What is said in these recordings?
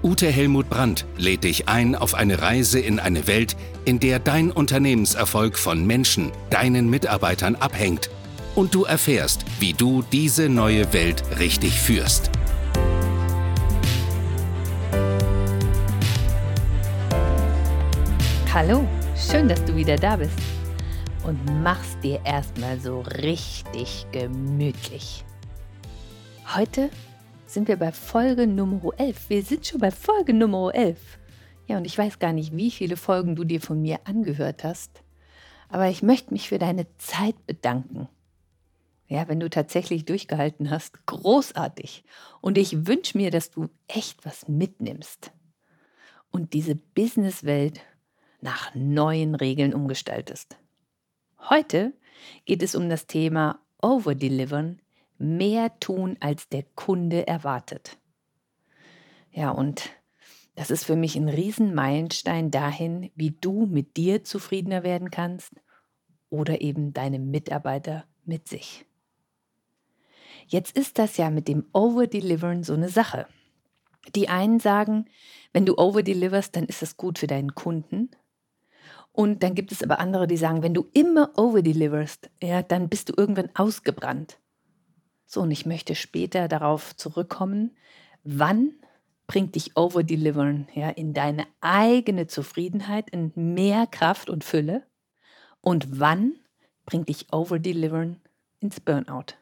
Ute Helmut Brandt, lädt dich ein auf eine Reise in eine Welt, in der dein Unternehmenserfolg von Menschen, deinen Mitarbeitern abhängt und du erfährst, wie du diese neue Welt richtig führst. Hallo, schön, dass du wieder da bist und mach's dir erstmal so richtig gemütlich. Heute sind wir bei Folge Nummer 11. Wir sind schon bei Folge Nummer 11. Ja, und ich weiß gar nicht, wie viele Folgen du dir von mir angehört hast, aber ich möchte mich für deine Zeit bedanken. Ja, wenn du tatsächlich durchgehalten hast, großartig. Und ich wünsche mir, dass du echt was mitnimmst und diese Businesswelt nach neuen Regeln umgestaltest. Heute geht es um das Thema Overdelivern, mehr tun, als der Kunde erwartet. Ja, und das ist für mich ein Riesenmeilenstein dahin, wie du mit dir zufriedener werden kannst oder eben deine Mitarbeiter mit sich. Jetzt ist das ja mit dem Overdelivern so eine Sache. Die einen sagen, wenn du overdeliverst, dann ist das gut für deinen Kunden. Und dann gibt es aber andere, die sagen, wenn du immer overdeliverst, ja, dann bist du irgendwann ausgebrannt. So, und ich möchte später darauf zurückkommen, wann bringt dich overdelivern ja, in deine eigene Zufriedenheit, in mehr Kraft und Fülle und wann bringt dich overdelivern ins Burnout.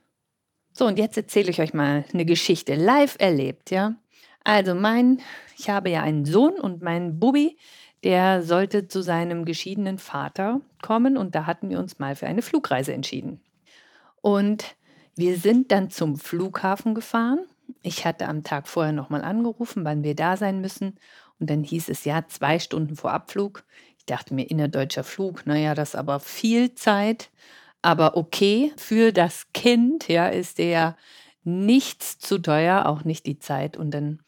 So, und jetzt erzähle ich euch mal eine Geschichte live erlebt, ja. Also mein, ich habe ja einen Sohn und mein Bubi, der sollte zu seinem geschiedenen Vater kommen und da hatten wir uns mal für eine Flugreise entschieden. Und wir sind dann zum Flughafen gefahren. Ich hatte am Tag vorher nochmal angerufen, wann wir da sein müssen. Und dann hieß es ja zwei Stunden vor Abflug. Ich dachte mir, innerdeutscher Flug, naja, das ist aber viel Zeit. Aber okay, für das Kind ja, ist der nichts zu teuer, auch nicht die Zeit. Und dann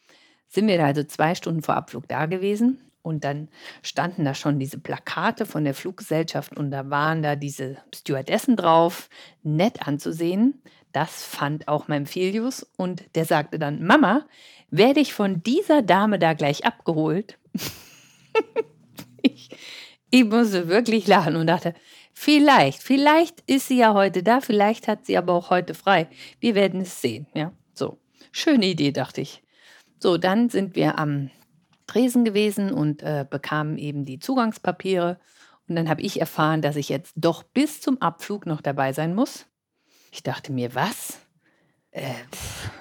sind wir da also zwei Stunden vor Abflug da gewesen. Und dann standen da schon diese Plakate von der Fluggesellschaft und da waren da diese Stewardessen drauf, nett anzusehen. Das fand auch mein Filius und der sagte dann, Mama, werde ich von dieser Dame da gleich abgeholt? ich, ich musste wirklich lachen und dachte, vielleicht, vielleicht ist sie ja heute da, vielleicht hat sie aber auch heute frei. Wir werden es sehen, ja. So, schöne Idee, dachte ich. So, dann sind wir am Tresen gewesen und äh, bekamen eben die Zugangspapiere. Und dann habe ich erfahren, dass ich jetzt doch bis zum Abflug noch dabei sein muss. Ich dachte mir, was? Äh,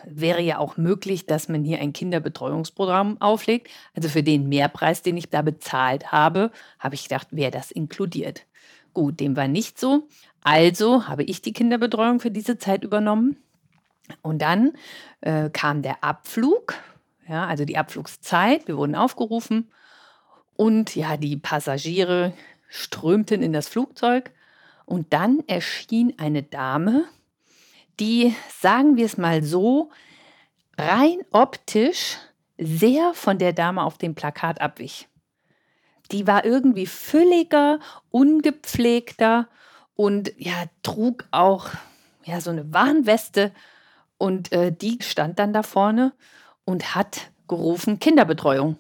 wäre ja auch möglich, dass man hier ein Kinderbetreuungsprogramm auflegt. Also für den Mehrpreis, den ich da bezahlt habe, habe ich gedacht, wäre das inkludiert. Gut, dem war nicht so. Also habe ich die Kinderbetreuung für diese Zeit übernommen. Und dann äh, kam der Abflug ja, also die Abflugszeit. Wir wurden aufgerufen und ja, die Passagiere strömten in das Flugzeug und dann erschien eine Dame, die, sagen wir es mal so, rein optisch sehr von der Dame auf dem Plakat abwich. Die war irgendwie fülliger, ungepflegter und ja, trug auch ja, so eine Warnweste und äh, die stand dann da vorne und hat gerufen Kinderbetreuung.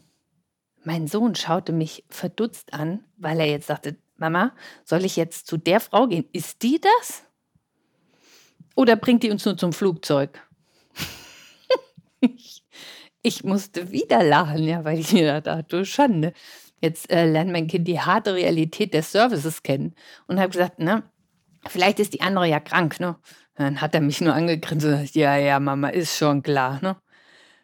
Mein Sohn schaute mich verdutzt an, weil er jetzt sagte, Mama, soll ich jetzt zu der Frau gehen? Ist die das? Oder bringt die uns nur zum Flugzeug? ich, musste wieder lachen, ja, weil ich mir dachte, du Schande. Jetzt äh, lernt mein Kind die harte Realität des Services kennen und habe gesagt, na, vielleicht ist die andere ja krank, ne? Dann hat er mich nur angegrinst und gesagt, ja, ja, Mama, ist schon klar, ne?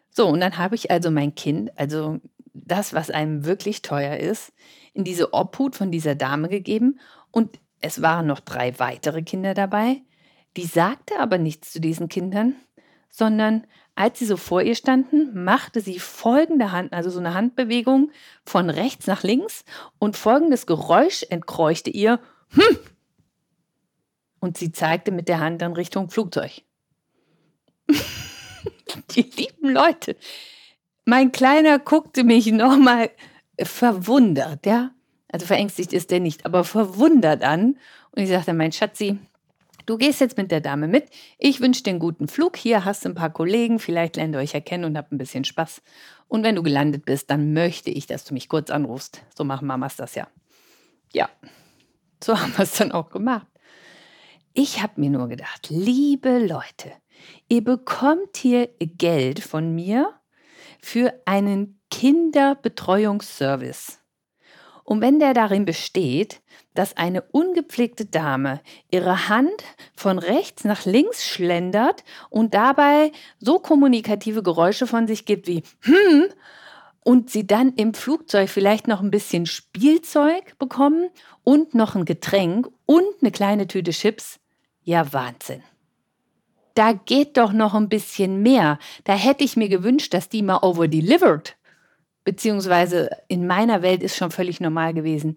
So, und dann habe ich also mein Kind, also das, was einem wirklich teuer ist, in diese Obhut von dieser Dame gegeben. Und es waren noch drei weitere Kinder dabei. Die sagte aber nichts zu diesen Kindern, sondern als sie so vor ihr standen, machte sie folgende Hand, also so eine Handbewegung von rechts nach links und folgendes Geräusch entkreuchte ihr. Hm, Und sie zeigte mit der Hand dann Richtung Flugzeug. die lieben Leute. Mein Kleiner guckte mich nochmal verwundert, ja. Also verängstigt ist der nicht, aber verwundert an. Und ich sagte, mein Schatzi, du gehst jetzt mit der Dame mit. Ich wünsche dir einen guten Flug. Hier hast du ein paar Kollegen. Vielleicht lernt ihr euch erkennen und habt ein bisschen Spaß. Und wenn du gelandet bist, dann möchte ich, dass du mich kurz anrufst. So machen Mamas das ja. Ja, so haben wir es dann auch gemacht. Ich habe mir nur gedacht, liebe Leute, ihr bekommt hier Geld von mir für einen Kinderbetreuungsservice. Und wenn der darin besteht, dass eine ungepflegte Dame ihre Hand von rechts nach links schlendert und dabei so kommunikative Geräusche von sich gibt wie hm und sie dann im Flugzeug vielleicht noch ein bisschen Spielzeug bekommen und noch ein Getränk und eine kleine Tüte Chips, ja Wahnsinn. Da geht doch noch ein bisschen mehr. Da hätte ich mir gewünscht, dass die mal overdelivered beziehungsweise in meiner Welt ist schon völlig normal gewesen,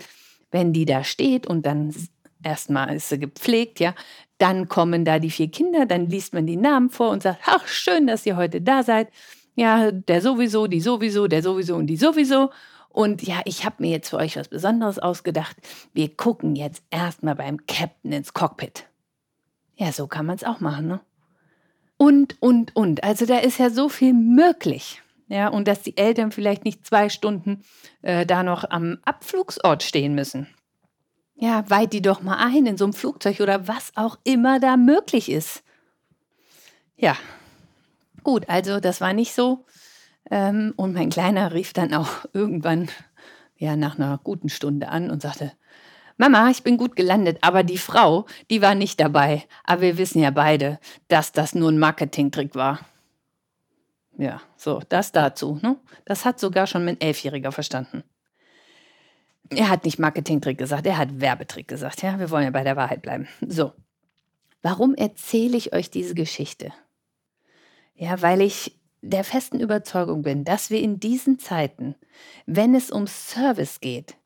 wenn die da steht und dann erstmal ist sie gepflegt, ja, dann kommen da die vier Kinder, dann liest man die Namen vor und sagt, ach, schön, dass ihr heute da seid. Ja, der sowieso, die sowieso, der sowieso und die sowieso. Und ja, ich habe mir jetzt für euch was Besonderes ausgedacht. Wir gucken jetzt erstmal beim Captain ins Cockpit. Ja, so kann man es auch machen, ne? Und, und, und. Also da ist ja so viel möglich. Ja, und dass die Eltern vielleicht nicht zwei Stunden äh, da noch am Abflugsort stehen müssen. Ja, weit die doch mal ein in so einem Flugzeug oder was auch immer da möglich ist. Ja, gut, also das war nicht so. Ähm, und mein Kleiner rief dann auch irgendwann, ja, nach einer guten Stunde an und sagte, Mama, ich bin gut gelandet, aber die Frau, die war nicht dabei. Aber wir wissen ja beide, dass das nur ein Marketingtrick war. Ja, so, das dazu. Ne? Das hat sogar schon mein Elfjähriger verstanden. Er hat nicht Marketingtrick gesagt, er hat Werbetrick gesagt. Ja, wir wollen ja bei der Wahrheit bleiben. So, warum erzähle ich euch diese Geschichte? Ja, weil ich der festen Überzeugung bin, dass wir in diesen Zeiten, wenn es um Service geht,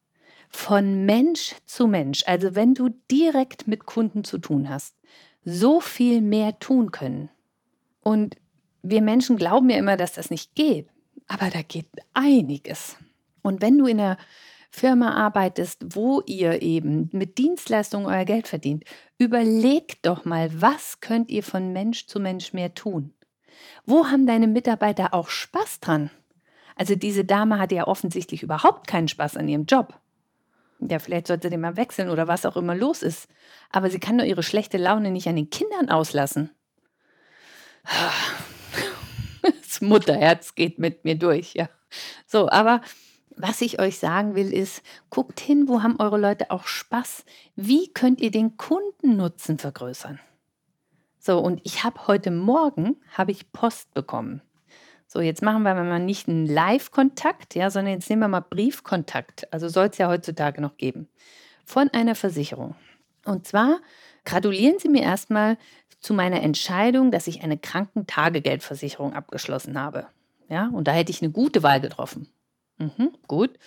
von Mensch zu Mensch, also wenn du direkt mit Kunden zu tun hast, so viel mehr tun können. Und wir Menschen glauben ja immer, dass das nicht geht, aber da geht einiges. Und wenn du in einer Firma arbeitest, wo ihr eben mit Dienstleistungen euer Geld verdient, überlegt doch mal, was könnt ihr von Mensch zu Mensch mehr tun? Wo haben deine Mitarbeiter auch Spaß dran? Also diese Dame hatte ja offensichtlich überhaupt keinen Spaß an ihrem Job. Ja, vielleicht sollte sie den mal wechseln oder was auch immer los ist. Aber sie kann doch ihre schlechte Laune nicht an den Kindern auslassen. Das Mutterherz geht mit mir durch, ja. So, aber was ich euch sagen will, ist, guckt hin, wo haben eure Leute auch Spaß? Wie könnt ihr den Kundennutzen vergrößern? So, und ich habe heute Morgen habe ich Post bekommen. So, jetzt machen wir mal nicht einen Live-Kontakt, ja, sondern jetzt nehmen wir mal Briefkontakt. Also soll es ja heutzutage noch geben. Von einer Versicherung. Und zwar gratulieren Sie mir erstmal zu meiner Entscheidung, dass ich eine Krankentagegeldversicherung abgeschlossen habe. Ja, und da hätte ich eine gute Wahl getroffen. Mhm, gut.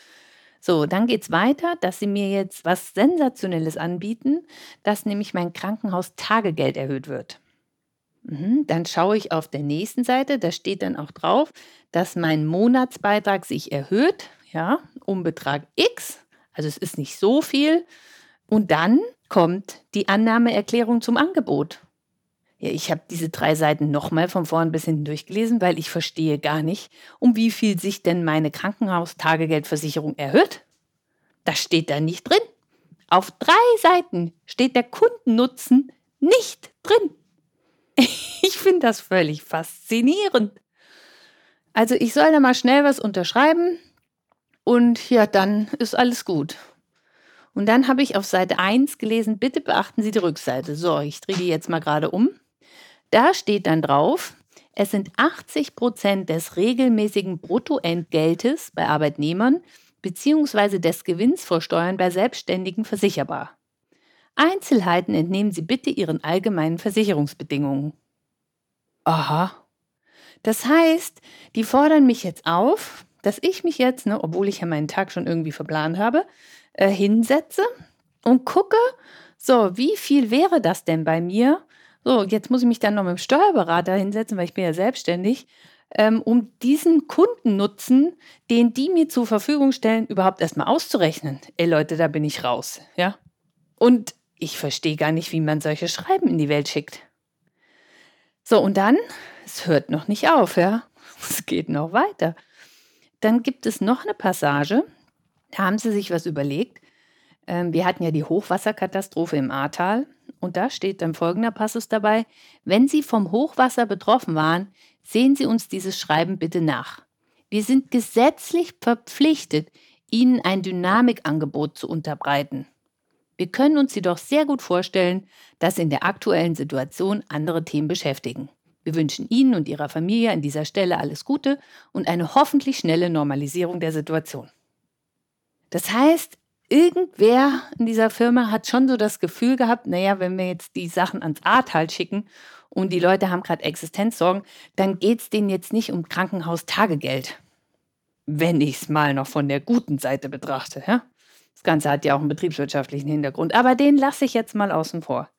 So, dann geht es weiter, dass sie mir jetzt was Sensationelles anbieten, dass nämlich mein Krankenhaustagegeld erhöht wird. Mhm, dann schaue ich auf der nächsten Seite, da steht dann auch drauf, dass mein Monatsbeitrag sich erhöht, ja, um Betrag X. Also es ist nicht so viel. Und dann kommt die Annahmeerklärung zum Angebot. Ja, ich habe diese drei Seiten nochmal von vorn bis hinten durchgelesen, weil ich verstehe gar nicht, um wie viel sich denn meine Krankenhaustagegeldversicherung erhöht. Das steht da nicht drin. Auf drei Seiten steht der Kundennutzen nicht drin. Ich finde das völlig faszinierend. Also ich soll da mal schnell was unterschreiben und ja, dann ist alles gut. Und dann habe ich auf Seite 1 gelesen, bitte beachten Sie die Rückseite. So, ich drehe die jetzt mal gerade um. Da steht dann drauf, es sind 80 Prozent des regelmäßigen Bruttoentgeltes bei Arbeitnehmern bzw. des Gewinns vor Steuern bei Selbstständigen versicherbar. Einzelheiten entnehmen Sie bitte Ihren allgemeinen Versicherungsbedingungen. Aha. Das heißt, die fordern mich jetzt auf, dass ich mich jetzt, ne, obwohl ich ja meinen Tag schon irgendwie verplant habe, äh, hinsetze und gucke, So, wie viel wäre das denn bei mir? So, jetzt muss ich mich dann noch mit dem Steuerberater hinsetzen, weil ich bin ja selbstständig, ähm, um diesen Kundennutzen, den die mir zur Verfügung stellen, überhaupt erstmal auszurechnen. Ey Leute, da bin ich raus, ja. Und ich verstehe gar nicht, wie man solche Schreiben in die Welt schickt. So, und dann, es hört noch nicht auf, ja. Es geht noch weiter. Dann gibt es noch eine Passage, da haben sie sich was überlegt. Ähm, wir hatten ja die Hochwasserkatastrophe im Ahrtal und da steht dann folgender Passus dabei. Wenn Sie vom Hochwasser betroffen waren, sehen Sie uns dieses Schreiben bitte nach. Wir sind gesetzlich verpflichtet, Ihnen ein Dynamikangebot zu unterbreiten. Wir können uns jedoch sehr gut vorstellen, dass in der aktuellen Situation andere Themen beschäftigen. Wir wünschen Ihnen und Ihrer Familie an dieser Stelle alles Gute und eine hoffentlich schnelle Normalisierung der Situation. Das heißt, irgendwer in dieser Firma hat schon so das Gefühl gehabt, naja, wenn wir jetzt die Sachen ans Ahrtal schicken und die Leute haben gerade Existenzsorgen, dann geht es denen jetzt nicht um Krankenhaustagegeld. Wenn ich es mal noch von der guten Seite betrachte. Ja? Das Ganze hat ja auch einen betriebswirtschaftlichen Hintergrund, aber den lasse ich jetzt mal außen vor.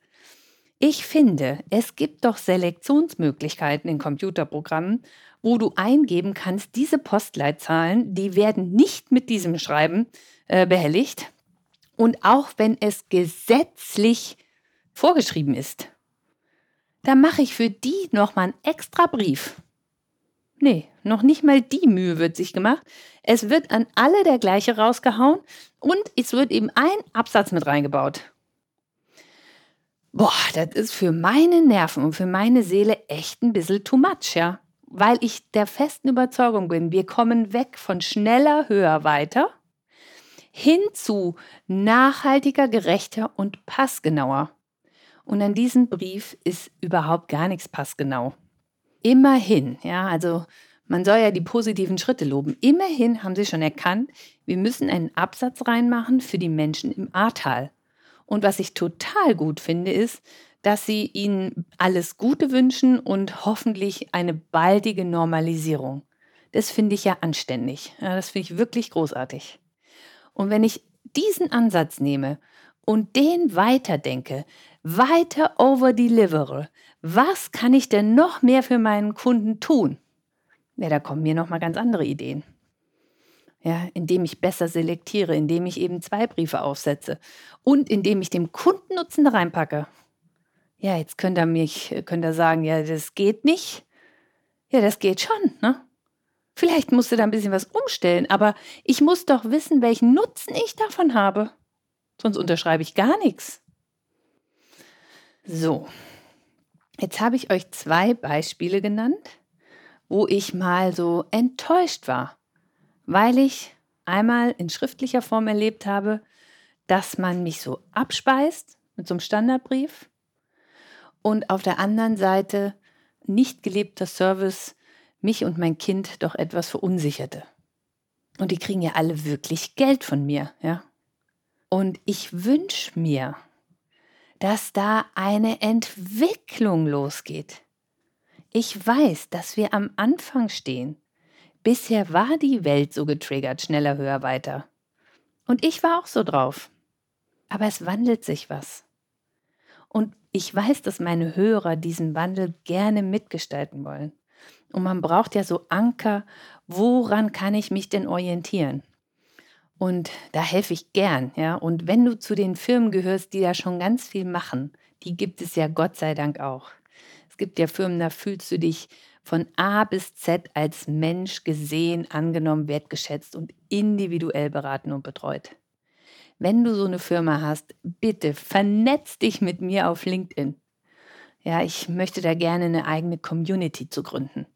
Ich finde, es gibt doch Selektionsmöglichkeiten in Computerprogrammen, wo du eingeben kannst, diese Postleitzahlen, die werden nicht mit diesem Schreiben äh, behelligt. Und auch wenn es gesetzlich vorgeschrieben ist, dann mache ich für die nochmal einen extra Brief. Nee, noch nicht mal die Mühe wird sich gemacht. Es wird an alle der gleiche rausgehauen und es wird eben ein Absatz mit reingebaut. Boah, das ist für meine Nerven und für meine Seele echt ein bisschen too much, ja weil ich der festen Überzeugung bin, wir kommen weg von schneller, höher, weiter hin zu nachhaltiger, gerechter und passgenauer. Und an diesem Brief ist überhaupt gar nichts passgenau. Immerhin, ja, also man soll ja die positiven Schritte loben. Immerhin haben sie schon erkannt, wir müssen einen Absatz reinmachen für die Menschen im Ahrtal. Und was ich total gut finde, ist, dass sie ihnen alles Gute wünschen und hoffentlich eine baldige Normalisierung. Das finde ich ja anständig. Ja, das finde ich wirklich großartig. Und wenn ich diesen Ansatz nehme und den weiterdenke, weiter overdelivere, was kann ich denn noch mehr für meinen Kunden tun? Ja, da kommen mir noch mal ganz andere Ideen. Ja, indem ich besser selektiere, indem ich eben zwei Briefe aufsetze und indem ich dem Kundennutzen reinpacke. Ja, jetzt könnt ihr mich, könnt ihr sagen, ja, das geht nicht. Ja, das geht schon, ne? Vielleicht musst du da ein bisschen was umstellen, aber ich muss doch wissen, welchen Nutzen ich davon habe. Sonst unterschreibe ich gar nichts. So, jetzt habe ich euch zwei Beispiele genannt, wo ich mal so enttäuscht war, weil ich einmal in schriftlicher Form erlebt habe, dass man mich so abspeist mit so einem Standardbrief und auf der anderen Seite nicht gelebter Service mich und mein Kind doch etwas verunsicherte. Und die kriegen ja alle wirklich Geld von mir, ja. Und ich wünsche mir, dass da eine Entwicklung losgeht. Ich weiß, dass wir am Anfang stehen. Bisher war die Welt so getriggert, schneller, höher, weiter. Und ich war auch so drauf. Aber es wandelt sich was. Und ich weiß, dass meine Hörer diesen Wandel gerne mitgestalten wollen. Und man braucht ja so Anker, woran kann ich mich denn orientieren? Und da helfe ich gern, ja. Und wenn du zu den Firmen gehörst, die da schon ganz viel machen, die gibt es ja Gott sei Dank auch. Es gibt ja Firmen, da fühlst du dich von A bis Z als Mensch gesehen, angenommen, wertgeschätzt und individuell beraten und betreut. Wenn du so eine Firma hast, bitte vernetz dich mit mir auf LinkedIn. Ja, ich möchte da gerne eine eigene Community zu gründen.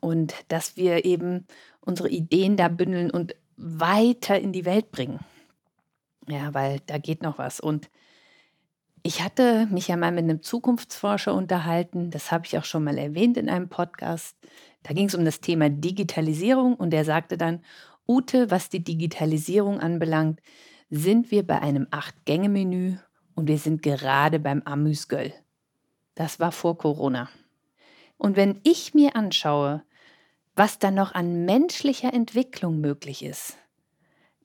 Und dass wir eben unsere Ideen da bündeln und weiter in die Welt bringen. Ja, weil da geht noch was. Und ich hatte mich ja mal mit einem Zukunftsforscher unterhalten, das habe ich auch schon mal erwähnt in einem Podcast. Da ging es um das Thema Digitalisierung und er sagte dann, Ute, was die Digitalisierung anbelangt, sind wir bei einem Acht-Gänge-Menü und wir sind gerade beim Amüsgöl. Das war vor Corona. Und wenn ich mir anschaue, was da noch an menschlicher Entwicklung möglich ist,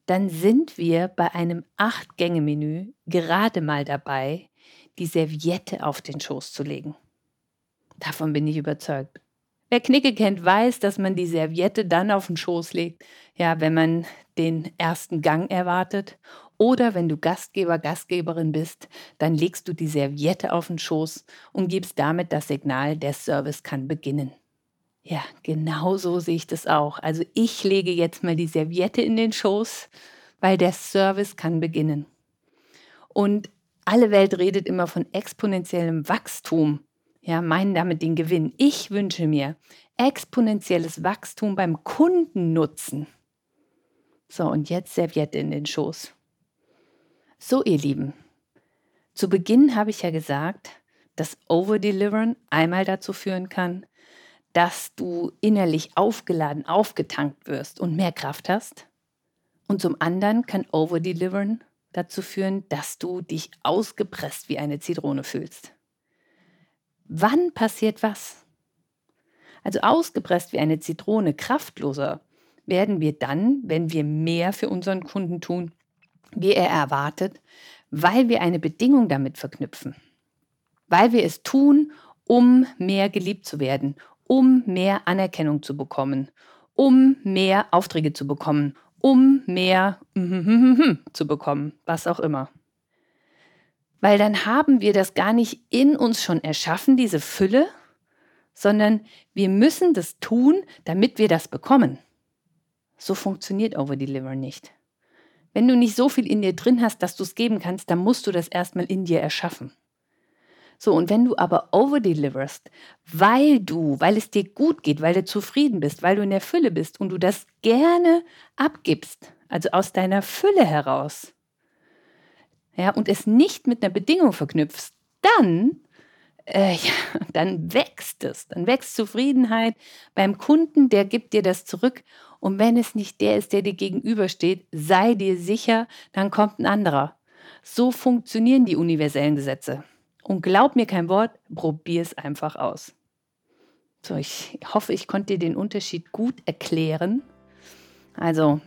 dann sind wir bei einem Acht-Gänge-Menü gerade mal dabei, die Serviette auf den Schoß zu legen. Davon bin ich überzeugt. Wer Knicke kennt, weiß, dass man die Serviette dann auf den Schoß legt, ja, wenn man den ersten Gang erwartet. Oder wenn du Gastgeber, Gastgeberin bist, dann legst du die Serviette auf den Schoß und gibst damit das Signal, der Service kann beginnen. Ja, genau so sehe ich das auch. Also ich lege jetzt mal die Serviette in den Schoß, weil der Service kann beginnen. Und alle Welt redet immer von exponentiellem Wachstum ja, meinen damit den Gewinn. Ich wünsche mir exponentielles Wachstum beim Kundennutzen. So, und jetzt Serviette in den Schoß. So, ihr Lieben, zu Beginn habe ich ja gesagt, dass Overdelivern einmal dazu führen kann, dass du innerlich aufgeladen, aufgetankt wirst und mehr Kraft hast. Und zum anderen kann Overdelivern dazu führen, dass du dich ausgepresst wie eine Zitrone fühlst. Wann passiert was? Also ausgepresst wie eine Zitrone, kraftloser werden wir dann, wenn wir mehr für unseren Kunden tun, wie er erwartet, weil wir eine Bedingung damit verknüpfen. Weil wir es tun, um mehr geliebt zu werden, um mehr Anerkennung zu bekommen, um mehr Aufträge zu bekommen, um mehr zu bekommen, was auch immer. Weil dann haben wir das gar nicht in uns schon erschaffen, diese Fülle, sondern wir müssen das tun, damit wir das bekommen. So funktioniert Overdeliver nicht. Wenn du nicht so viel in dir drin hast, dass du es geben kannst, dann musst du das erstmal in dir erschaffen. So, und wenn du aber overdeliverst, weil du, weil es dir gut geht, weil du zufrieden bist, weil du in der Fülle bist und du das gerne abgibst, also aus deiner Fülle heraus, ja, und es nicht mit einer Bedingung verknüpfst, dann, äh, ja, dann wächst es. Dann wächst Zufriedenheit beim Kunden, der gibt dir das zurück. Und wenn es nicht der ist, der dir gegenübersteht, sei dir sicher, dann kommt ein anderer. So funktionieren die universellen Gesetze. Und glaub mir kein Wort, probier es einfach aus. So, ich hoffe, ich konnte dir den Unterschied gut erklären. Also,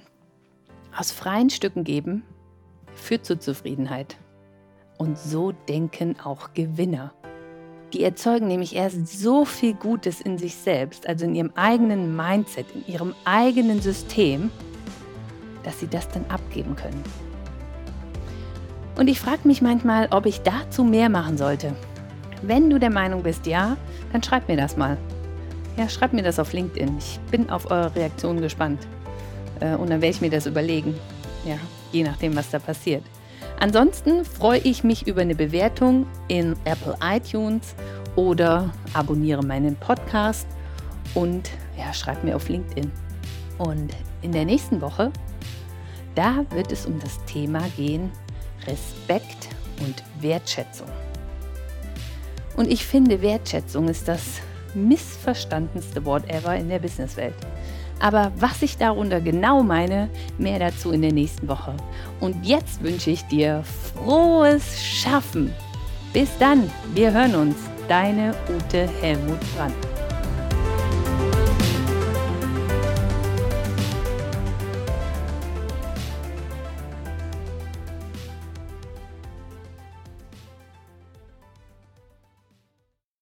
aus freien Stücken geben führt zur Zufriedenheit. Und so denken auch Gewinner. Die erzeugen nämlich erst so viel Gutes in sich selbst, also in ihrem eigenen Mindset, in ihrem eigenen System, dass sie das dann abgeben können. Und ich frage mich manchmal, ob ich dazu mehr machen sollte. Wenn du der Meinung bist, ja, dann schreib mir das mal. Ja, schreib mir das auf LinkedIn. Ich bin auf eure Reaktion gespannt. Äh, und dann werde ich mir das überlegen. Ja, je nachdem, was da passiert. Ansonsten freue ich mich über eine Bewertung in Apple iTunes oder abonniere meinen Podcast und ja, schreib mir auf LinkedIn. Und in der nächsten Woche, da wird es um das Thema gehen Respekt und Wertschätzung. Und ich finde, Wertschätzung ist das missverstandenste Wort ever in der Businesswelt. Aber was ich darunter genau meine, mehr dazu in der nächsten Woche. Und jetzt wünsche ich dir frohes Schaffen. Bis dann, wir hören uns. Deine Ute Helmut Brandt.